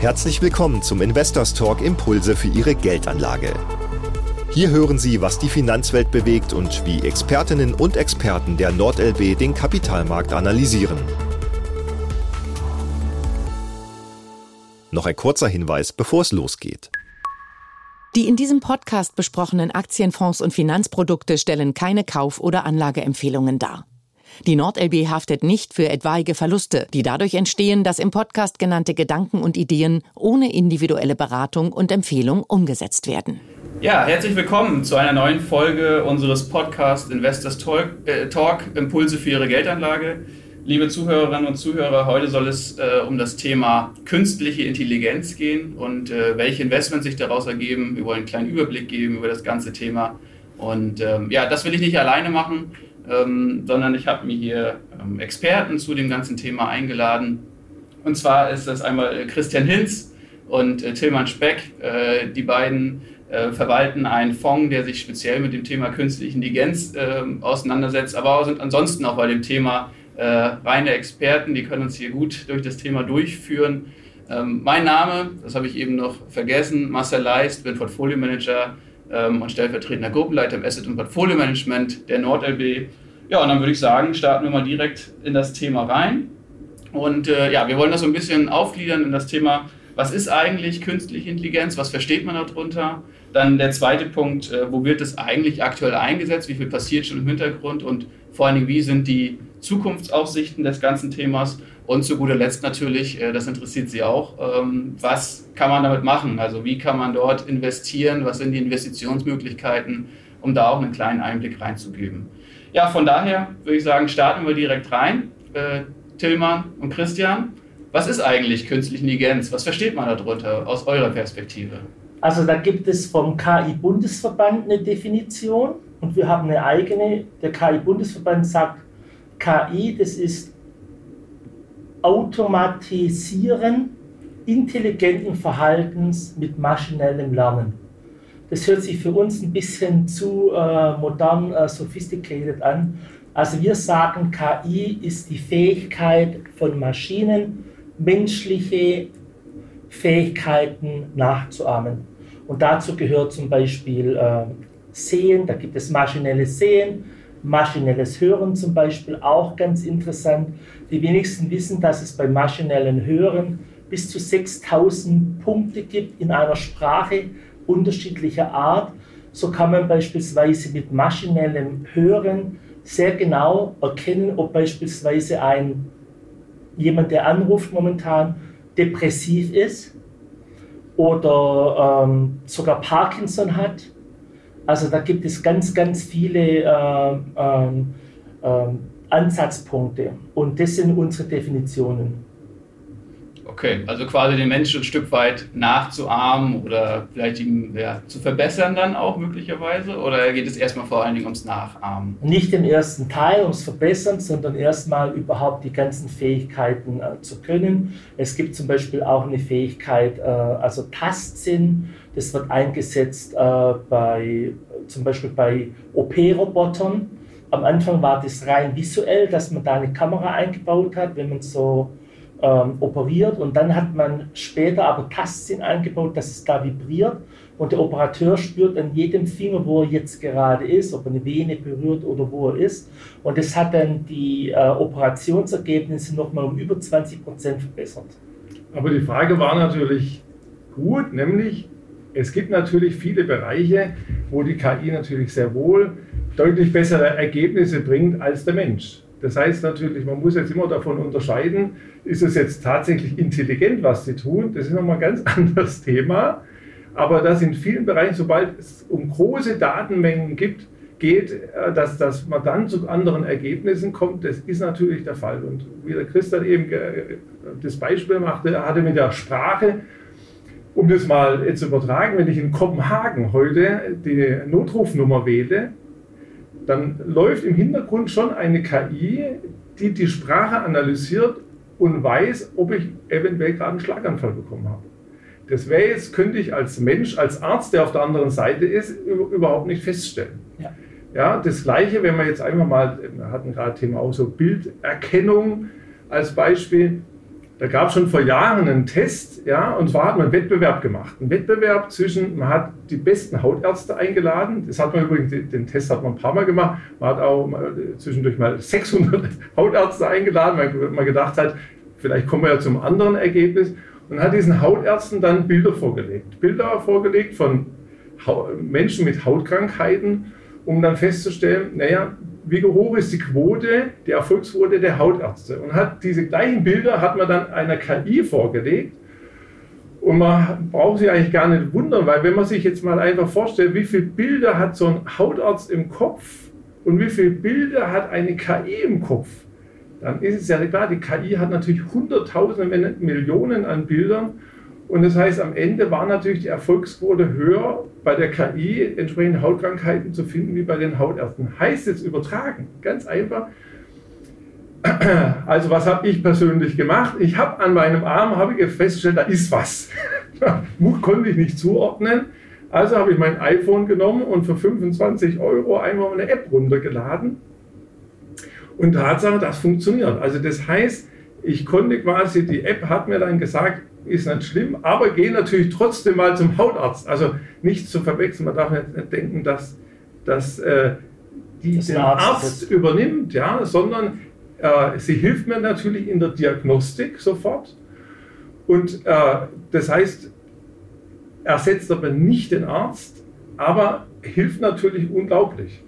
Herzlich willkommen zum Investors Talk Impulse für Ihre Geldanlage. Hier hören Sie, was die Finanzwelt bewegt und wie Expertinnen und Experten der NordLB den Kapitalmarkt analysieren. Noch ein kurzer Hinweis, bevor es losgeht. Die in diesem Podcast besprochenen Aktienfonds und Finanzprodukte stellen keine Kauf- oder Anlageempfehlungen dar. Die NordLB haftet nicht für etwaige Verluste, die dadurch entstehen, dass im Podcast genannte Gedanken und Ideen ohne individuelle Beratung und Empfehlung umgesetzt werden. Ja, herzlich willkommen zu einer neuen Folge unseres Podcasts Investors Talk, äh, Talk Impulse für Ihre Geldanlage. Liebe Zuhörerinnen und Zuhörer, heute soll es äh, um das Thema künstliche Intelligenz gehen und äh, welche Investments sich daraus ergeben. Wir wollen einen kleinen Überblick geben über das ganze Thema. Und ähm, ja, das will ich nicht alleine machen ähm, sondern ich habe mir hier ähm, Experten zu dem ganzen Thema eingeladen. Und zwar ist das einmal Christian Hinz und äh, Tilman Speck. Äh, die beiden äh, verwalten einen Fonds, der sich speziell mit dem Thema künstliche Intelligenz ähm, auseinandersetzt, aber sind ansonsten auch bei dem Thema äh, reine Experten. Die können uns hier gut durch das Thema durchführen. Ähm, mein Name, das habe ich eben noch vergessen, Marcel Leist, bin Portfolio Manager ähm, und stellvertretender Gruppenleiter im Asset- und Portfolio Management der NordLB. Ja, und dann würde ich sagen, starten wir mal direkt in das Thema rein. Und äh, ja, wir wollen das so ein bisschen aufgliedern in das Thema, was ist eigentlich künstliche Intelligenz, was versteht man darunter? Dann der zweite Punkt, äh, wo wird es eigentlich aktuell eingesetzt, wie viel passiert schon im Hintergrund und vor allen Dingen, wie sind die Zukunftsaussichten des ganzen Themas? Und zu guter Letzt natürlich, äh, das interessiert Sie auch, ähm, was kann man damit machen? Also wie kann man dort investieren? Was sind die Investitionsmöglichkeiten, um da auch einen kleinen Einblick reinzugeben? Ja, von daher würde ich sagen, starten wir direkt rein. Äh, Tillmann und Christian, was ist eigentlich künstliche Intelligenz? Was versteht man darunter aus eurer Perspektive? Also da gibt es vom KI-Bundesverband eine Definition und wir haben eine eigene. Der KI-Bundesverband sagt, KI, das ist Automatisieren intelligenten Verhaltens mit maschinellem Lernen. Das hört sich für uns ein bisschen zu äh, modern, äh, sophisticated an. Also wir sagen, KI ist die Fähigkeit von Maschinen, menschliche Fähigkeiten nachzuahmen. Und dazu gehört zum Beispiel äh, Sehen, da gibt es maschinelles Sehen, maschinelles Hören zum Beispiel, auch ganz interessant. Die wenigsten wissen, dass es beim maschinellen Hören bis zu 6000 Punkte gibt in einer Sprache unterschiedlicher Art. So kann man beispielsweise mit maschinellem Hören sehr genau erkennen, ob beispielsweise ein jemand, der anruft momentan, depressiv ist oder ähm, sogar Parkinson hat. Also da gibt es ganz, ganz viele äh, ähm, ähm, Ansatzpunkte und das sind unsere Definitionen. Okay, also quasi den Menschen ein Stück weit nachzuahmen oder vielleicht ihm ja, zu verbessern dann auch möglicherweise? Oder geht es erstmal vor allen Dingen ums Nachahmen? Nicht im ersten Teil ums Verbessern, sondern erstmal überhaupt die ganzen Fähigkeiten äh, zu können. Es gibt zum Beispiel auch eine Fähigkeit, äh, also Tastsinn, das wird eingesetzt äh, bei zum Beispiel bei OP-Robotern. Am Anfang war das rein visuell, dass man da eine Kamera eingebaut hat, wenn man so ähm, operiert. Und dann hat man später aber Tastsinn eingebaut, dass es da vibriert. Und der Operateur spürt an jedem Finger, wo er jetzt gerade ist, ob er eine Vene berührt oder wo er ist. Und das hat dann die äh, Operationsergebnisse nochmal um über 20 Prozent verbessert. Aber die Frage war natürlich gut, nämlich es gibt natürlich viele Bereiche, wo die KI natürlich sehr wohl deutlich bessere Ergebnisse bringt als der Mensch. Das heißt natürlich, man muss jetzt immer davon unterscheiden, ist es jetzt tatsächlich intelligent, was sie tun? Das ist nochmal ein ganz anderes Thema. Aber das in vielen Bereichen, sobald es um große Datenmengen gibt, geht, äh, dass, dass man dann zu anderen Ergebnissen kommt, das ist natürlich der Fall. Und wie der Christian eben das Beispiel machte, er hatte mit der Sprache, um das mal zu übertragen, wenn ich in Kopenhagen heute die Notrufnummer wähle, dann läuft im Hintergrund schon eine KI, die die Sprache analysiert und weiß, ob ich eventuell gerade einen Schlaganfall bekommen habe. Das wäre jetzt, könnte ich als Mensch, als Arzt, der auf der anderen Seite ist, überhaupt nicht feststellen. Ja. ja das Gleiche, wenn wir jetzt einfach mal, wir hatten gerade Thema auch so Bilderkennung als Beispiel. Da gab es schon vor Jahren einen Test, ja, und zwar hat man einen Wettbewerb gemacht. Ein Wettbewerb zwischen, man hat die besten Hautärzte eingeladen. Das hat man übrigens, den Test hat man ein paar Mal gemacht. Man hat auch zwischendurch mal 600 Hautärzte eingeladen, weil man gedacht hat, vielleicht kommen wir ja zum anderen Ergebnis. Und hat diesen Hautärzten dann Bilder vorgelegt. Bilder vorgelegt von Menschen mit Hautkrankheiten, um dann festzustellen, naja, wie hoch ist die Quote, die Erfolgsquote der Hautärzte. Und hat diese gleichen Bilder hat man dann einer KI vorgelegt. Und man braucht sich eigentlich gar nicht wundern, weil wenn man sich jetzt mal einfach vorstellt, wie viele Bilder hat so ein Hautarzt im Kopf und wie viele Bilder hat eine KI im Kopf, dann ist es ja klar, die KI hat natürlich Hunderttausende, wenn nicht Millionen an Bildern und das heißt, am Ende war natürlich die Erfolgsquote höher, bei der KI entsprechende Hautkrankheiten zu finden wie bei den Hautärzten. Heißt jetzt übertragen, ganz einfach. Also was habe ich persönlich gemacht? Ich habe an meinem Arm habe ich festgestellt, da ist was. Konnte ich nicht zuordnen. Also habe ich mein iPhone genommen und für 25 Euro einmal eine App runtergeladen. Und Tatsache, das funktioniert. Also das heißt, ich konnte quasi, die App hat mir dann gesagt, ist nicht schlimm, aber geh natürlich trotzdem mal zum Hautarzt. Also nicht zu verwechseln, man darf nicht denken, dass, dass äh, die das den Arzt, Arzt übernimmt, ja, sondern äh, sie hilft mir natürlich in der Diagnostik sofort. Und äh, das heißt, ersetzt aber nicht den Arzt, aber hilft natürlich unglaublich.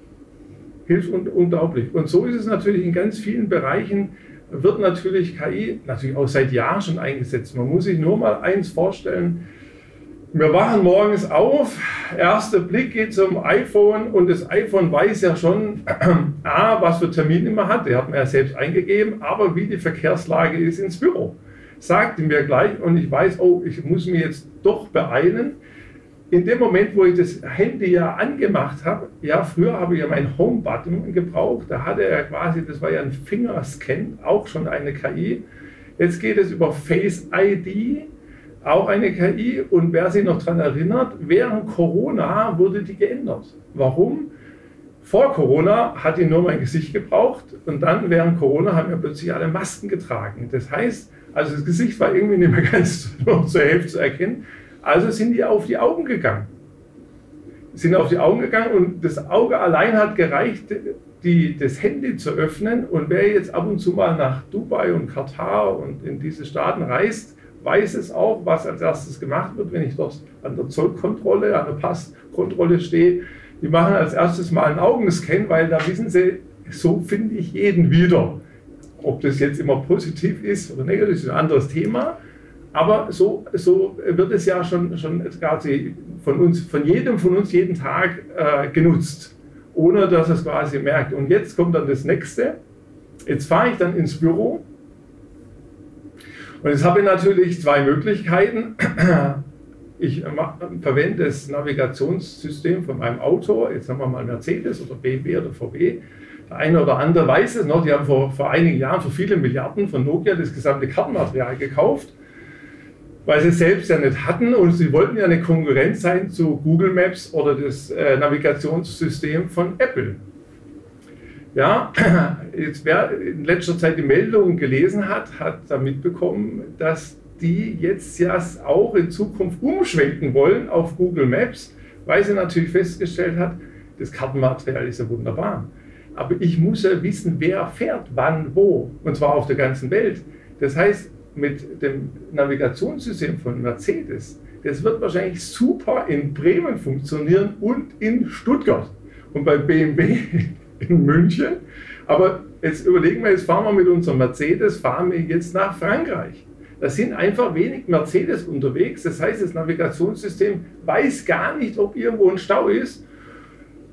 Hilft un unglaublich. Und so ist es natürlich in ganz vielen Bereichen wird natürlich KI natürlich auch seit Jahren schon eingesetzt. Man muss sich nur mal eins vorstellen. Wir wachen morgens auf, erster Blick geht zum iPhone und das iPhone weiß ja schon, A, was für Termine man hat, der hat man ja selbst eingegeben, aber wie die Verkehrslage ist ins Büro. Sagt mir gleich und ich weiß, oh, ich muss mich jetzt doch beeilen in dem Moment, wo ich das Handy ja angemacht habe, ja, früher habe ich ja meinen Home-Button gebraucht, da hatte er quasi, das war ja ein Fingerscan, auch schon eine KI. Jetzt geht es über Face ID, auch eine KI. Und wer sich noch daran erinnert, während Corona wurde die geändert. Warum? Vor Corona hat die nur mein Gesicht gebraucht und dann während Corona haben wir plötzlich alle Masken getragen. Das heißt, also das Gesicht war irgendwie nicht mehr ganz zur Hälfte zu erkennen. Also sind die auf die Augen gegangen. Sind auf die Augen gegangen und das Auge allein hat gereicht, die, das Handy zu öffnen. Und wer jetzt ab und zu mal nach Dubai und Katar und in diese Staaten reist, weiß es auch, was als erstes gemacht wird, wenn ich dort an der Zollkontrolle, an der Passkontrolle stehe. Die machen als erstes mal einen Augenscan, weil da wissen sie, so finde ich jeden wieder. Ob das jetzt immer positiv ist oder negativ, ist ein anderes Thema. Aber so, so wird es ja schon, schon quasi von uns, von jedem von uns jeden Tag äh, genutzt, ohne dass es quasi merkt. Und jetzt kommt dann das nächste. Jetzt fahre ich dann ins Büro und jetzt habe ich natürlich zwei Möglichkeiten. Ich verwende das Navigationssystem von meinem Auto, jetzt haben wir mal Mercedes oder BMW oder VW. Der eine oder andere weiß es noch, die haben vor, vor einigen Jahren für viele Milliarden von Nokia das gesamte Kartenmaterial gekauft weil sie selbst ja nicht hatten und sie wollten ja eine Konkurrenz sein zu Google Maps oder das äh, Navigationssystem von Apple. Ja, jetzt wer in letzter Zeit die Meldungen gelesen hat, hat da mitbekommen, dass die jetzt ja auch in Zukunft umschwenken wollen auf Google Maps, weil sie natürlich festgestellt hat, das Kartenmaterial ist ja wunderbar. Aber ich muss ja wissen, wer fährt, wann, wo. Und zwar auf der ganzen Welt. Das heißt, mit dem Navigationssystem von Mercedes, das wird wahrscheinlich super in Bremen funktionieren und in Stuttgart und bei BMW in München. Aber jetzt überlegen wir, jetzt fahren wir mit unserem Mercedes, fahren wir jetzt nach Frankreich. Da sind einfach wenig Mercedes unterwegs. Das heißt, das Navigationssystem weiß gar nicht, ob irgendwo ein Stau ist.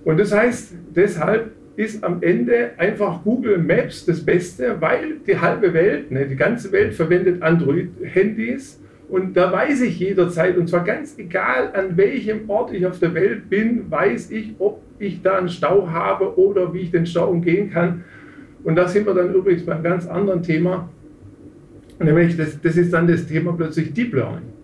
Und das heißt, deshalb ist am Ende einfach Google Maps das Beste, weil die halbe Welt, ne, die ganze Welt verwendet Android-Handys und da weiß ich jederzeit, und zwar ganz egal, an welchem Ort ich auf der Welt bin, weiß ich, ob ich da einen Stau habe oder wie ich den Stau umgehen kann. Und da sind wir dann übrigens beim ganz anderen Thema, nämlich das, das ist dann das Thema plötzlich Deep Learning.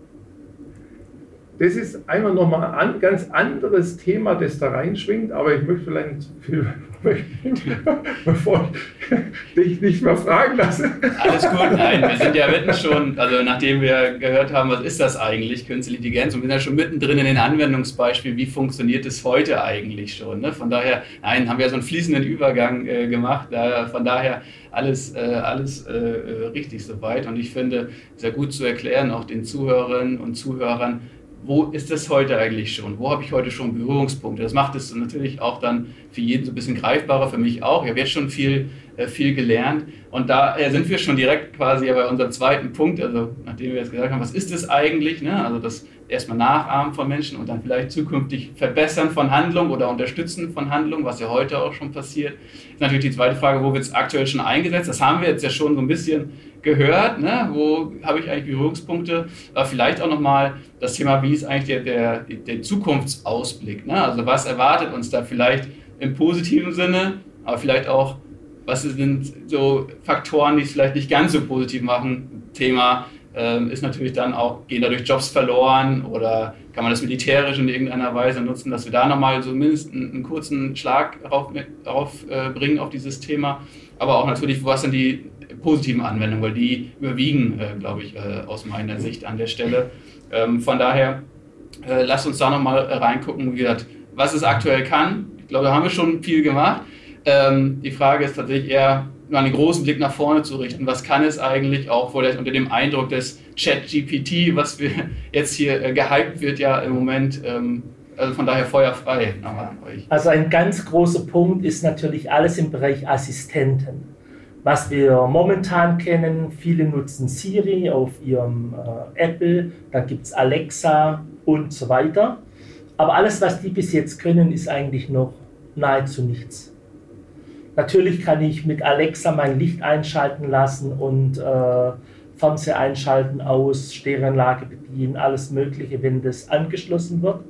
Das ist einfach nochmal ein ganz anderes Thema, das da reinschwingt, aber ich möchte vielleicht viel, bevor ich dich nicht mehr fragen lasse. Alles gut, nein, wir sind ja mitten schon, also nachdem wir gehört haben, was ist das eigentlich, künstliche Intelligenz, und wir sind ja schon mittendrin in den Anwendungsbeispielen, wie funktioniert es heute eigentlich schon. Ne? Von daher, nein, haben wir ja so einen fließenden Übergang äh, gemacht, äh, von daher alles, äh, alles äh, äh, richtig soweit und ich finde, sehr gut zu erklären, auch den Zuhörerinnen und Zuhörern, wo ist das heute eigentlich schon? Wo habe ich heute schon Berührungspunkte? Das macht es natürlich auch dann für jeden so ein bisschen greifbarer, für mich auch. Ich habe jetzt schon viel, äh, viel gelernt und da äh, sind wir schon direkt quasi bei unserem zweiten Punkt, also nachdem wir jetzt gesagt haben, was ist das eigentlich? Ne? Also das erstmal Nachahmen von Menschen und dann vielleicht zukünftig Verbessern von Handlung oder Unterstützen von Handlung, was ja heute auch schon passiert. Ist natürlich die zweite Frage, wo wird es aktuell schon eingesetzt? Das haben wir jetzt ja schon so ein bisschen gehört, ne? wo habe ich eigentlich Berührungspunkte, aber vielleicht auch nochmal das Thema, wie ist eigentlich der, der, der Zukunftsausblick, ne? also was erwartet uns da vielleicht im positiven Sinne, aber vielleicht auch, was sind so Faktoren, die es vielleicht nicht ganz so positiv machen, Thema ist natürlich dann auch, gehen dadurch Jobs verloren oder kann man das militärisch in irgendeiner Weise nutzen, dass wir da nochmal zumindest einen, einen kurzen Schlag darauf, darauf äh, auf dieses Thema. Aber auch natürlich, was sind die positiven Anwendungen, weil die überwiegen, äh, glaube ich, äh, aus meiner Sicht an der Stelle. Ähm, von daher, äh, lasst uns da nochmal reingucken, wie gesagt, was es aktuell kann. Ich glaube, da haben wir schon viel gemacht. Ähm, die Frage ist tatsächlich eher, einen großen Blick nach vorne zu richten. Was kann es eigentlich auch vielleicht unter dem Eindruck des Chat-GPT, was wir jetzt hier äh, gehypt wird, ja im Moment. Ähm, also von daher feuerfrei an euch. Also ein ganz großer Punkt ist natürlich alles im Bereich Assistenten. Was wir momentan kennen, viele nutzen Siri auf ihrem äh, Apple, da gibt es Alexa und so weiter. Aber alles, was die bis jetzt können, ist eigentlich noch nahezu nichts. Natürlich kann ich mit Alexa mein Licht einschalten lassen und äh, Fernseher einschalten, aus, Stereoanlage bedienen, alles Mögliche, wenn das angeschlossen wird.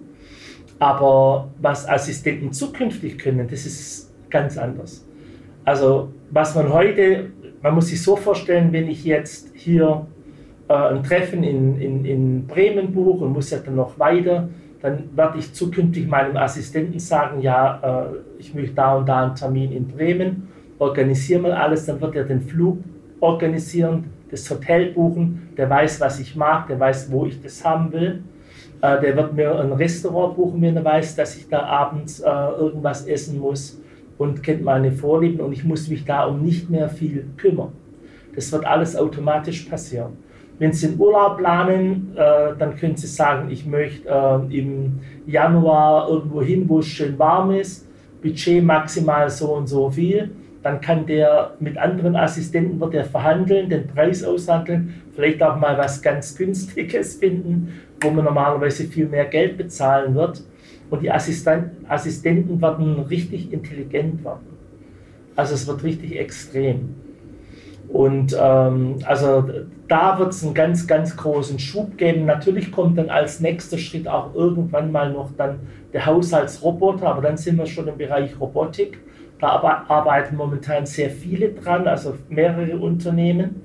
Aber was Assistenten zukünftig können, das ist ganz anders. Also was man heute, man muss sich so vorstellen, wenn ich jetzt hier äh, ein Treffen in, in, in Bremen buche und muss ja dann noch weiter, dann werde ich zukünftig meinem Assistenten sagen, ja, äh, ich möchte da und da einen Termin in Bremen, organisiere mal alles, dann wird er den Flug organisieren, das Hotel buchen, der weiß, was ich mag, der weiß, wo ich das haben will. Äh, der wird mir ein Restaurant buchen, wenn er weiß, dass ich da abends äh, irgendwas essen muss und kennt meine Vorlieben und ich muss mich da um nicht mehr viel kümmern. Das wird alles automatisch passieren. Wenn Sie einen Urlaub planen, äh, dann können Sie sagen, ich möchte äh, im Januar irgendwo hin, wo es schön warm ist, Budget maximal so und so viel. Dann kann der mit anderen Assistenten wird er verhandeln, den Preis aushandeln, vielleicht auch mal was ganz Günstiges finden, wo man normalerweise viel mehr Geld bezahlen wird. Und die Assistenten werden richtig intelligent werden. Also es wird richtig extrem. Und ähm, also da wird es einen ganz, ganz großen Schub geben. Natürlich kommt dann als nächster Schritt auch irgendwann mal noch dann der Haushaltsroboter, aber dann sind wir schon im Bereich Robotik. Da arbeiten momentan sehr viele dran, also mehrere Unternehmen.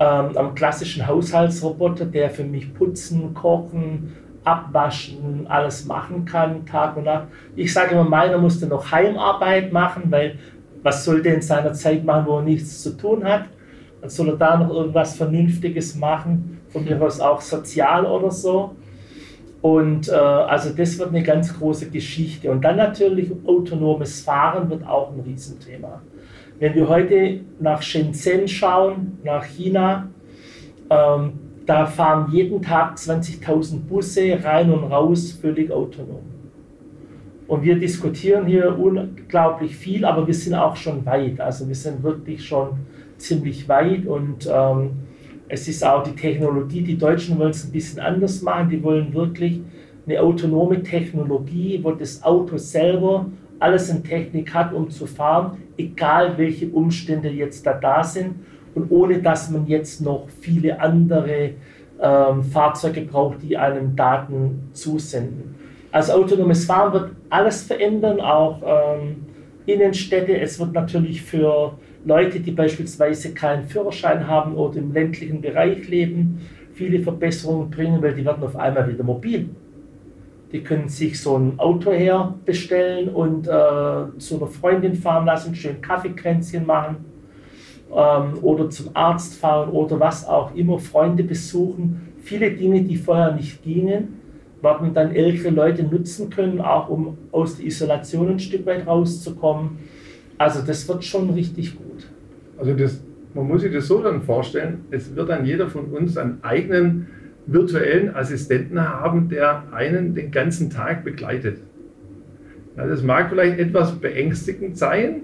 Ähm, am klassischen Haushaltsroboter, der für mich putzen, kochen, abwaschen, alles machen kann, Tag und Nacht. Ich sage immer, meiner musste noch Heimarbeit machen, weil was soll der in seiner Zeit machen, wo er nichts zu tun hat? Dann soll er da noch irgendwas Vernünftiges machen, von mir aus auch sozial oder so. Und äh, also das wird eine ganz große Geschichte. Und dann natürlich autonomes Fahren wird auch ein Riesenthema. Wenn wir heute nach Shenzhen schauen, nach China, ähm, da fahren jeden Tag 20.000 Busse rein und raus, völlig autonom. Und wir diskutieren hier unglaublich viel, aber wir sind auch schon weit. Also wir sind wirklich schon ziemlich weit und ähm, es ist auch die Technologie, die Deutschen wollen es ein bisschen anders machen. Die wollen wirklich eine autonome Technologie, wo das Auto selber alles in Technik hat, um zu fahren, egal welche Umstände jetzt da da sind und ohne dass man jetzt noch viele andere ähm, Fahrzeuge braucht, die einem Daten zusenden. Also autonomes Fahren wird alles verändern, auch ähm, Innenstädte. Es wird natürlich für Leute, die beispielsweise keinen Führerschein haben oder im ländlichen Bereich leben, viele Verbesserungen bringen, weil die werden auf einmal wieder mobil. Die können sich so ein Auto her bestellen und äh, zu einer Freundin fahren lassen, schön Kaffeekränzchen machen ähm, oder zum Arzt fahren oder was auch immer, Freunde besuchen. Viele Dinge, die vorher nicht gingen, werden dann ältere Leute nutzen können, auch um aus der Isolation ein Stück weit rauszukommen. Also das wird schon richtig gut. Also das, man muss sich das so dann vorstellen, es wird dann jeder von uns einen eigenen virtuellen Assistenten haben, der einen den ganzen Tag begleitet. Ja, das mag vielleicht etwas beängstigend sein.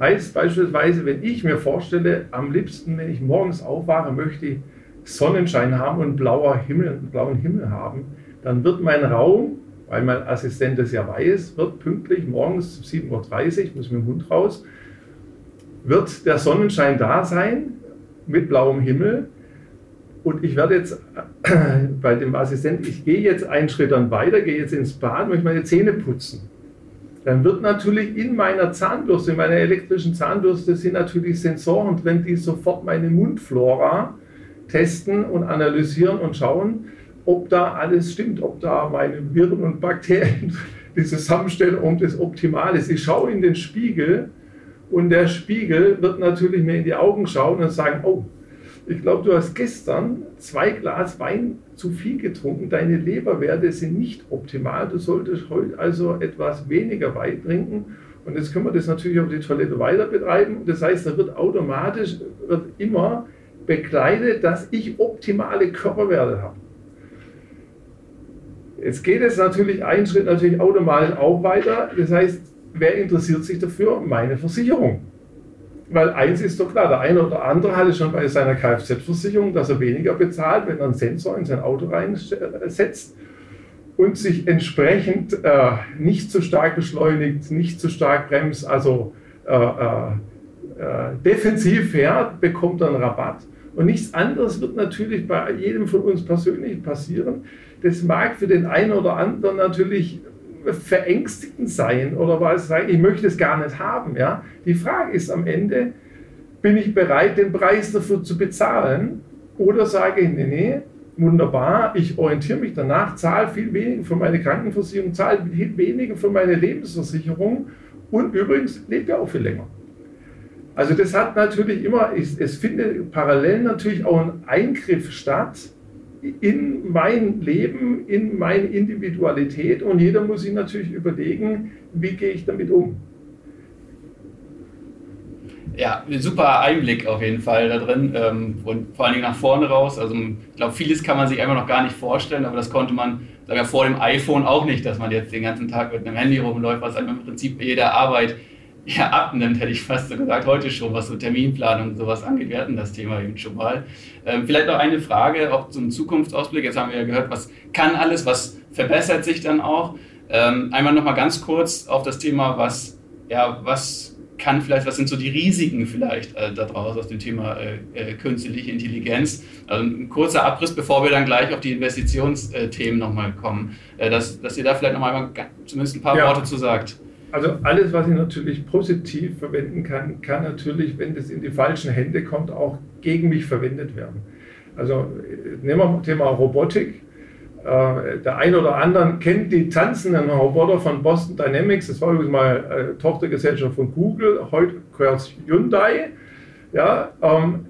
Heißt beispielsweise, wenn ich mir vorstelle, am liebsten, wenn ich morgens aufwache, möchte ich Sonnenschein haben und blauer Himmel, blauen Himmel haben, dann wird mein Raum, weil mein Assistent das ja weiß, wird pünktlich morgens 7.30 Uhr, muss mit dem Hund raus, wird der Sonnenschein da sein mit blauem Himmel und ich werde jetzt bei dem Assistenten, ich gehe jetzt einen Schritt dann weiter, gehe jetzt ins Bad, möchte meine Zähne putzen. Dann wird natürlich in meiner Zahnbürste, in meiner elektrischen Zahnbürste, sind natürlich Sensoren drin, die sofort meine Mundflora testen und analysieren und schauen, ob da alles stimmt, ob da meine Viren und Bakterien die Zusammenstellung das optimal ist. Ich schaue in den Spiegel und der Spiegel wird natürlich mir in die Augen schauen und sagen, oh, ich glaube, du hast gestern zwei Glas Wein zu viel getrunken. Deine Leberwerte sind nicht optimal. Du solltest heute also etwas weniger Wein trinken. Und jetzt können wir das natürlich auf die Toilette weiter betreiben. Das heißt, da wird automatisch wird immer begleitet, dass ich optimale Körperwerte habe. Jetzt geht es natürlich einen Schritt natürlich automatisch auch weiter. Das heißt, wer interessiert sich dafür? Meine Versicherung. Weil eins ist doch klar, der eine oder andere hat es schon bei seiner Kfz-Versicherung, dass er weniger bezahlt, wenn er einen Sensor in sein Auto reinsetzt und sich entsprechend äh, nicht zu stark beschleunigt, nicht zu stark bremst, also äh, äh, äh defensiv fährt, bekommt er einen Rabatt. Und nichts anderes wird natürlich bei jedem von uns persönlich passieren. Das mag für den einen oder anderen natürlich verängstigend sein oder was sagen, ich möchte es gar nicht haben. Ja? Die Frage ist am Ende, bin ich bereit, den Preis dafür zu bezahlen? Oder sage ich, nee, nee, wunderbar, ich orientiere mich danach, zahle viel weniger für meine Krankenversicherung, zahle viel weniger für meine Lebensversicherung und übrigens lebe ja auch viel länger. Also das hat natürlich immer, es findet parallel natürlich auch ein Eingriff statt in mein Leben, in meine Individualität und jeder muss sich natürlich überlegen, wie gehe ich damit um. Ja, super Einblick auf jeden Fall da drin ähm, und vor allen Dingen nach vorne raus. Also ich glaube, vieles kann man sich einfach noch gar nicht vorstellen, aber das konnte man sagen wir, vor dem iPhone auch nicht, dass man jetzt den ganzen Tag mit einem Handy rumläuft, was einem im Prinzip jeder Arbeit ja, abnimmt, hätte ich fast so gesagt, heute schon, was so Terminplanung und sowas angeht. Wir hatten das Thema eben schon mal. Ähm, vielleicht noch eine Frage, auch zum Zukunftsausblick. Jetzt haben wir ja gehört, was kann alles, was verbessert sich dann auch. Ähm, einmal nochmal ganz kurz auf das Thema, was, ja, was kann vielleicht, was sind so die Risiken vielleicht äh, daraus aus dem Thema äh, äh, künstliche Intelligenz? Also ein kurzer Abriss, bevor wir dann gleich auf die Investitionsthemen nochmal kommen, äh, dass, dass ihr da vielleicht nochmal zumindest ein paar ja. Worte zu sagt. Also alles, was ich natürlich positiv verwenden kann, kann natürlich, wenn das in die falschen Hände kommt, auch gegen mich verwendet werden. Also nehmen wir das Thema Robotik. Äh, der eine oder andere kennt die tanzenden Roboter von Boston Dynamics. Das war übrigens mal äh, Tochtergesellschaft von Google. Heute gehört Hyundai. Ja, ähm,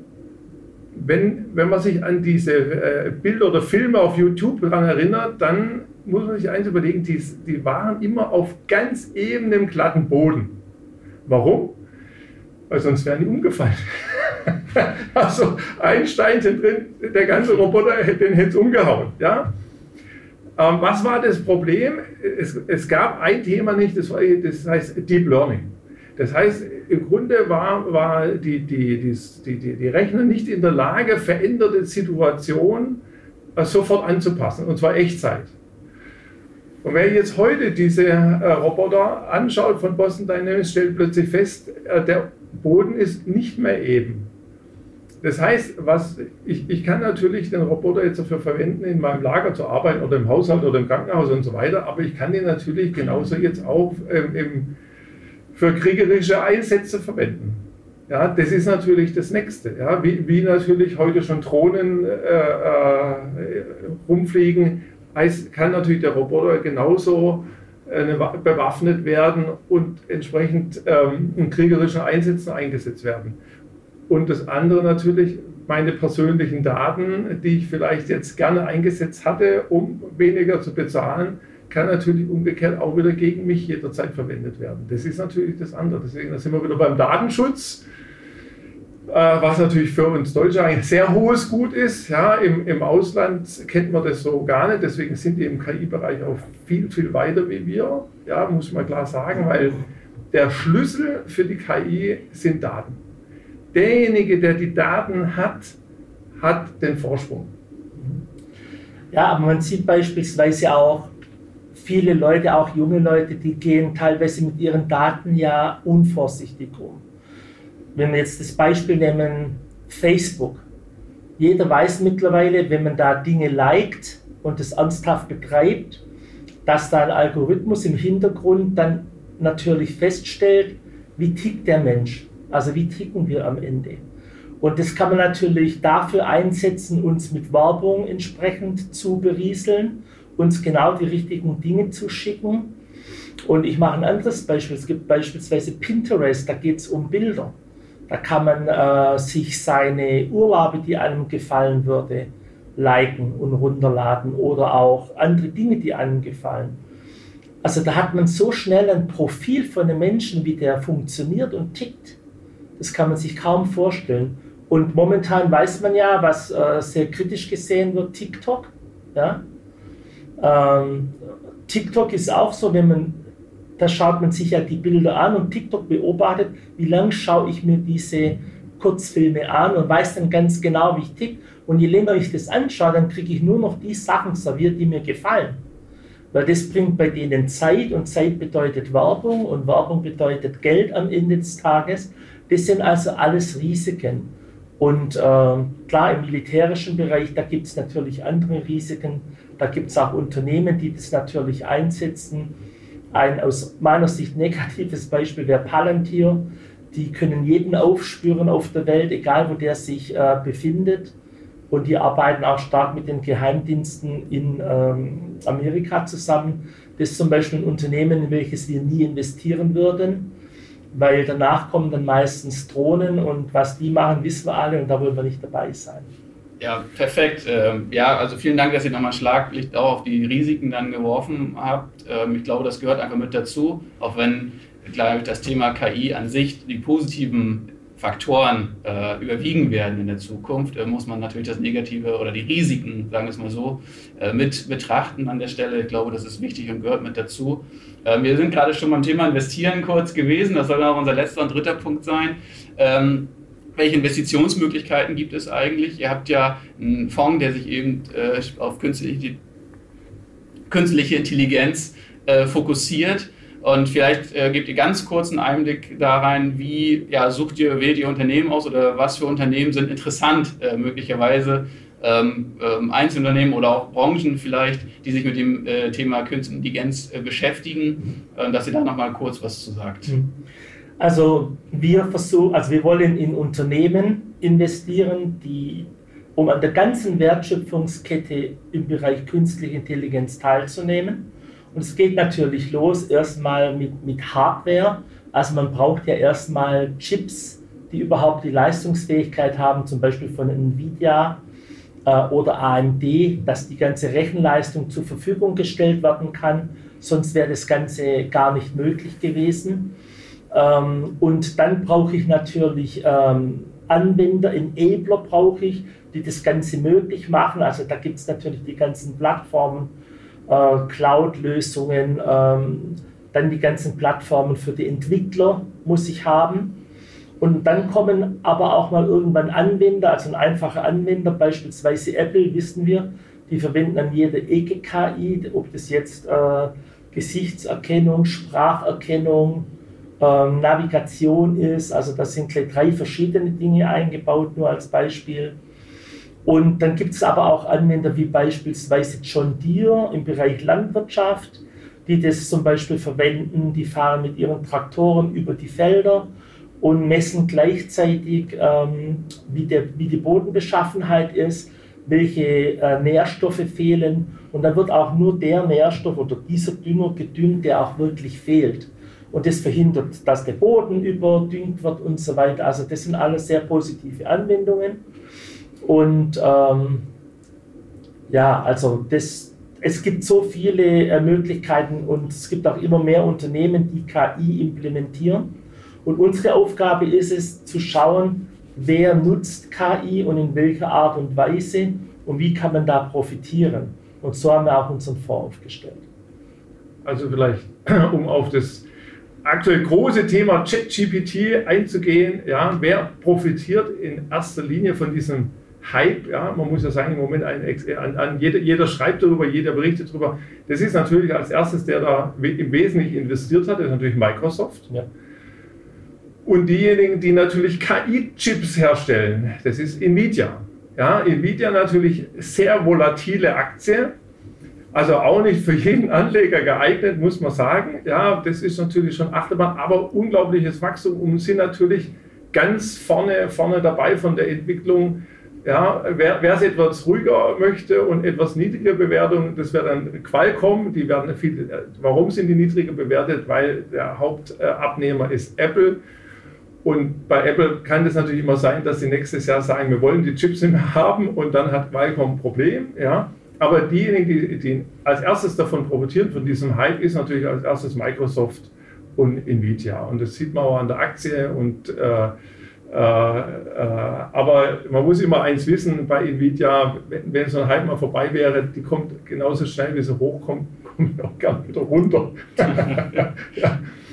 wenn, wenn man sich an diese äh, Bilder oder Filme auf YouTube daran erinnert, dann muss man sich eins überlegen, die, die waren immer auf ganz ebenem, glatten Boden. Warum? Weil sonst wären die umgefallen. also ein Steinchen drin, der ganze Roboter den hätte es umgehauen. Ja? Ähm, was war das Problem? Es, es, gab ein Thema nicht, das, war, das heißt Deep Learning. Das heißt, im Grunde war, war die, die, die, die, die Rechner nicht in der Lage, veränderte Situationen äh, sofort anzupassen, und zwar Echtzeit. Und wer jetzt heute diese äh, Roboter anschaut von Boston Dynamics, stellt plötzlich fest, äh, der Boden ist nicht mehr eben. Das heißt, was, ich, ich kann natürlich den Roboter jetzt dafür verwenden, in meinem Lager zu arbeiten oder im Haushalt oder im Krankenhaus und so weiter, aber ich kann ihn natürlich genauso jetzt auch ähm, im, für kriegerische Einsätze verwenden. Ja, das ist natürlich das Nächste. Ja, wie, wie natürlich heute schon Drohnen äh, äh, rumfliegen, heißt, kann natürlich der Roboter genauso äh, bewaffnet werden und entsprechend ähm, in kriegerischen Einsätzen eingesetzt werden. Und das andere natürlich, meine persönlichen Daten, die ich vielleicht jetzt gerne eingesetzt hatte, um weniger zu bezahlen, kann natürlich umgekehrt auch wieder gegen mich jederzeit verwendet werden. Das ist natürlich das andere. Deswegen sind wir wieder beim Datenschutz, was natürlich für uns Deutsche ein sehr hohes Gut ist. Ja, im, Im Ausland kennt man das so gar nicht. Deswegen sind die im KI-Bereich auch viel, viel weiter wie wir. Ja, muss man klar sagen, weil der Schlüssel für die KI sind Daten. Derjenige, der die Daten hat, hat den Vorsprung. Ja, aber man sieht beispielsweise auch, viele Leute, auch junge Leute, die gehen teilweise mit ihren Daten ja unvorsichtig um. Wenn wir jetzt das Beispiel nehmen, Facebook. Jeder weiß mittlerweile, wenn man da Dinge liked und das ernsthaft betreibt, dass da ein Algorithmus im Hintergrund dann natürlich feststellt, wie tickt der Mensch, also wie ticken wir am Ende. Und das kann man natürlich dafür einsetzen, uns mit Werbung entsprechend zu berieseln uns genau die richtigen Dinge zu schicken. Und ich mache ein anderes Beispiel. Es gibt beispielsweise Pinterest, da geht es um Bilder. Da kann man äh, sich seine Urlaube, die einem gefallen würde, liken und runterladen oder auch andere Dinge, die einem gefallen. Also da hat man so schnell ein Profil von einem Menschen, wie der funktioniert und tickt. Das kann man sich kaum vorstellen. Und momentan weiß man ja, was äh, sehr kritisch gesehen wird, TikTok. Ja? Ähm, TikTok ist auch so, wenn man, da schaut man sich ja die Bilder an und TikTok beobachtet, wie lange schaue ich mir diese Kurzfilme an und weiß dann ganz genau, wie ich tick. Und je länger ich das anschaue, dann kriege ich nur noch die Sachen serviert, die mir gefallen. Weil das bringt bei denen Zeit und Zeit bedeutet Werbung und Werbung bedeutet Geld am Ende des Tages. Das sind also alles Risiken. Und äh, klar, im militärischen Bereich, da gibt es natürlich andere Risiken. Da gibt es auch Unternehmen, die das natürlich einsetzen. Ein aus meiner Sicht negatives Beispiel wäre Palantir. Die können jeden aufspüren auf der Welt, egal wo der sich äh, befindet. Und die arbeiten auch stark mit den Geheimdiensten in ähm, Amerika zusammen. Das ist zum Beispiel ein Unternehmen, in welches wir nie investieren würden weil danach kommen dann meistens Drohnen und was die machen, wissen wir alle und da wollen wir nicht dabei sein. Ja, perfekt. Ähm, ja, also vielen Dank, dass ihr nochmal Schlaglicht auch auf die Risiken dann geworfen habt. Ähm, ich glaube, das gehört einfach mit dazu, auch wenn, glaube ich, das Thema KI an sich die positiven Faktoren äh, überwiegen werden in der Zukunft, äh, muss man natürlich das Negative oder die Risiken, sagen wir es mal so, äh, mit betrachten an der Stelle. Ich glaube, das ist wichtig und gehört mit dazu. Ähm, wir sind gerade schon beim Thema Investieren kurz gewesen. Das soll auch unser letzter und dritter Punkt sein. Ähm, welche Investitionsmöglichkeiten gibt es eigentlich? Ihr habt ja einen Fonds, der sich eben äh, auf künstliche, künstliche Intelligenz äh, fokussiert. Und vielleicht äh, gebt ihr ganz kurz einen Einblick da rein, wie ja, sucht ihr, wählt ihr Unternehmen aus oder was für Unternehmen sind interessant äh, möglicherweise ähm, ähm, Einzelunternehmen oder auch Branchen vielleicht, die sich mit dem äh, Thema Künstliche Intelligenz äh, beschäftigen, dass ihr da nochmal kurz was zu sagt. Mhm. Also wir versuchen, also wir wollen in Unternehmen investieren, die um an der ganzen Wertschöpfungskette im Bereich künstliche Intelligenz teilzunehmen. Und es geht natürlich los erstmal mit, mit Hardware. Also man braucht ja erstmal Chips, die überhaupt die Leistungsfähigkeit haben, zum Beispiel von Nvidia äh, oder AMD, dass die ganze Rechenleistung zur Verfügung gestellt werden kann. Sonst wäre das Ganze gar nicht möglich gewesen. Ähm, und dann brauche ich natürlich ähm, Anwender, Enabler brauche ich, die das Ganze möglich machen. Also da gibt es natürlich die ganzen Plattformen, äh, Cloud-Lösungen, ähm, dann die ganzen Plattformen für die Entwickler muss ich haben. Und dann kommen aber auch mal irgendwann Anwender, also ein einfacher Anwender, beispielsweise Apple, wissen wir, die verwenden an jeder Ecke KI, ob das jetzt äh, Gesichtserkennung, Spracherkennung, ähm, Navigation ist. Also das sind gleich drei verschiedene Dinge eingebaut, nur als Beispiel. Und dann gibt es aber auch Anwender wie beispielsweise John Deere im Bereich Landwirtschaft, die das zum Beispiel verwenden. Die fahren mit ihren Traktoren über die Felder und messen gleichzeitig, ähm, wie, der, wie die Bodenbeschaffenheit ist, welche äh, Nährstoffe fehlen. Und dann wird auch nur der Nährstoff oder dieser Dünger gedüngt, der auch wirklich fehlt. Und das verhindert, dass der Boden überdüngt wird und so weiter. Also das sind alles sehr positive Anwendungen. Und ähm, ja, also das, es gibt so viele äh, Möglichkeiten und es gibt auch immer mehr Unternehmen, die KI implementieren. Und unsere Aufgabe ist es zu schauen, wer nutzt KI und in welcher Art und Weise und wie kann man da profitieren. Und so haben wir auch unseren Fonds aufgestellt. Also vielleicht, um auf das aktuell große Thema ChatGPT einzugehen, ja, wer profitiert in erster Linie von diesem Hype, ja, man muss ja sagen, im Moment ein, an, an jeder, jeder, schreibt darüber, jeder berichtet darüber. Das ist natürlich als erstes, der da im Wesentlichen investiert hat, das ist natürlich Microsoft. Ja. Und diejenigen, die natürlich KI-Chips herstellen, das ist Nvidia. Ja, Nvidia natürlich sehr volatile Aktie, also auch nicht für jeden Anleger geeignet, muss man sagen. Ja, das ist natürlich schon Achterbahn, aber unglaubliches Wachstum und sind natürlich ganz vorne, vorne dabei von der Entwicklung. Ja, wer, wer es etwas ruhiger möchte und etwas niedriger Bewertung, das wäre dann Qualcomm. Die werden viel, warum sind die niedriger bewertet? Weil der Hauptabnehmer ist Apple. Und bei Apple kann es natürlich immer sein, dass sie nächstes Jahr sagen, wir wollen die Chips nicht mehr haben und dann hat Qualcomm ein Problem. Ja. Aber diejenigen, die, die als erstes davon profitieren, von diesem Hype, ist natürlich als erstes Microsoft und Nvidia. Und das sieht man auch an der Aktie. Und, äh, äh, äh, aber man muss immer eins wissen, bei Nvidia, wenn, wenn, so ein Hype mal vorbei wäre, die kommt genauso schnell, wie sie hochkommt, kommt auch gern wieder runter. ja.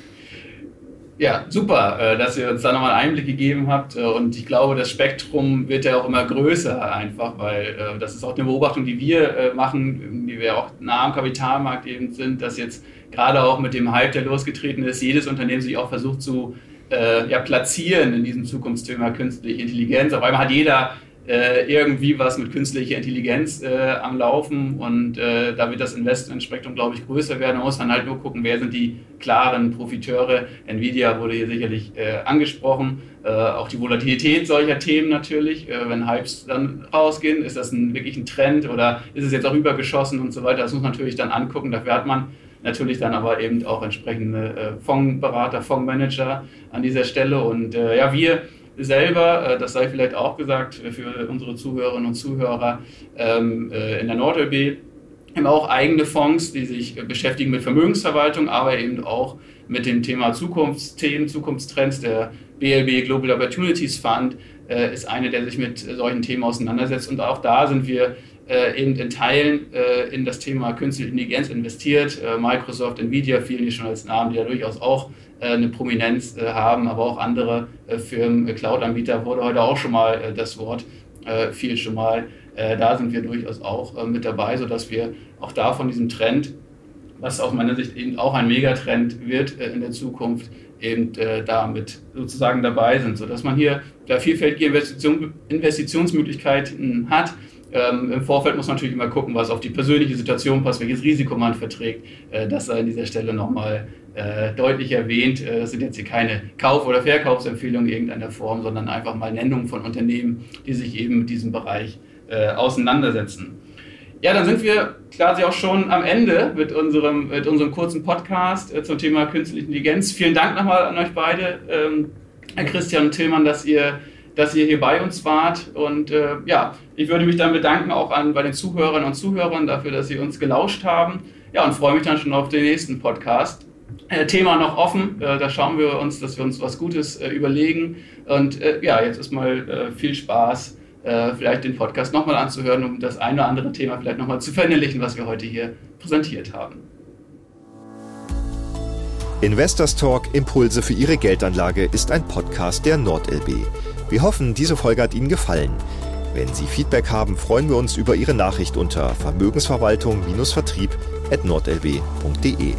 Ja, super, äh, dass ihr uns da nochmal einen Einblick gegeben habt. Äh, und ich glaube, das Spektrum wird ja auch immer größer einfach, weil äh, das ist auch eine Beobachtung, die wir machen, die wir auch nah am Kapitalmarkt eben sind, dass jetzt gerade auch mit dem Hype, der losgetreten ist, jedes Unternehmen sich auch versucht zu ja, platzieren in diesem Zukunftsthema künstliche Intelligenz. Auf einmal hat jeder äh, irgendwie was mit künstlicher Intelligenz äh, am Laufen und äh, da wird das Investmentspektrum, glaube ich, größer werden. Man muss dann halt nur gucken, wer sind die klaren Profiteure. Nvidia wurde hier sicherlich äh, angesprochen. Äh, auch die Volatilität solcher Themen natürlich. Wenn Hypes dann rausgehen, ist das ein, wirklich ein Trend oder ist es jetzt auch übergeschossen und so weiter. Das muss man natürlich dann angucken. Dafür hat man natürlich dann aber eben auch entsprechende Fondsberater, Fondsmanager an dieser Stelle. Und ja, wir selber, äh, das sei vielleicht auch gesagt für unsere Zuhörerinnen und Zuhörer, ähm, äh, in der NordLB haben auch eigene Fonds, die sich beschäftigen mit Vermögensverwaltung, aber eben auch mit dem Thema Zukunftsthemen, Zukunftstrends. Der BLB Global Opportunities Fund äh, ist eine, der sich mit solchen Themen auseinandersetzt. Und auch da sind wir eben in Teilen in das Thema Künstliche Intelligenz investiert. Microsoft, Nvidia fielen hier schon als Namen, die ja durchaus auch äh, eine Prominenz äh, haben, aber auch andere äh, Firmen, Cloud-Anbieter wurde heute auch schon mal das Wort, viel schon mal. Da sind wir durchaus auch mit dabei, sodass wir auch da von diesem Trend, was aus meiner Sicht eben auch ein Megatrend wird in der Zukunft, eben damit sozusagen dabei sind, sodass man hier da vielfältige Investition, Investitionsmöglichkeiten hat. Ähm, Im Vorfeld muss man natürlich immer gucken, was auf die persönliche Situation passt, welches Risiko man verträgt. Äh, das sei an dieser Stelle nochmal äh, deutlich erwähnt. Äh, das sind jetzt hier keine Kauf- oder Verkaufsempfehlungen in irgendeiner Form, sondern einfach mal Nennungen von Unternehmen, die sich eben mit diesem Bereich äh, auseinandersetzen. Ja, dann sind wir quasi auch schon am Ende mit unserem, mit unserem kurzen Podcast äh, zum Thema Künstliche Intelligenz. Vielen Dank nochmal an euch beide, ähm, Herr Christian und Tillmann, dass ihr dass ihr hier bei uns wart. Und äh, ja, ich würde mich dann bedanken auch an, bei den Zuhörerinnen und Zuhörern dafür, dass sie uns gelauscht haben. Ja, und freue mich dann schon auf den nächsten Podcast. Äh, Thema noch offen. Äh, da schauen wir uns, dass wir uns was Gutes äh, überlegen. Und ja, jetzt ist mal viel Spaß, vielleicht den Podcast nochmal anzuhören, um das eine oder andere Thema vielleicht nochmal zu verinnerlichen, was wir heute hier präsentiert haben. Investors Talk Impulse für Ihre Geldanlage ist ein Podcast der NordLB. Wir hoffen, diese Folge hat Ihnen gefallen. Wenn Sie Feedback haben, freuen wir uns über Ihre Nachricht unter Vermögensverwaltung-vertrieb at nordlb.de.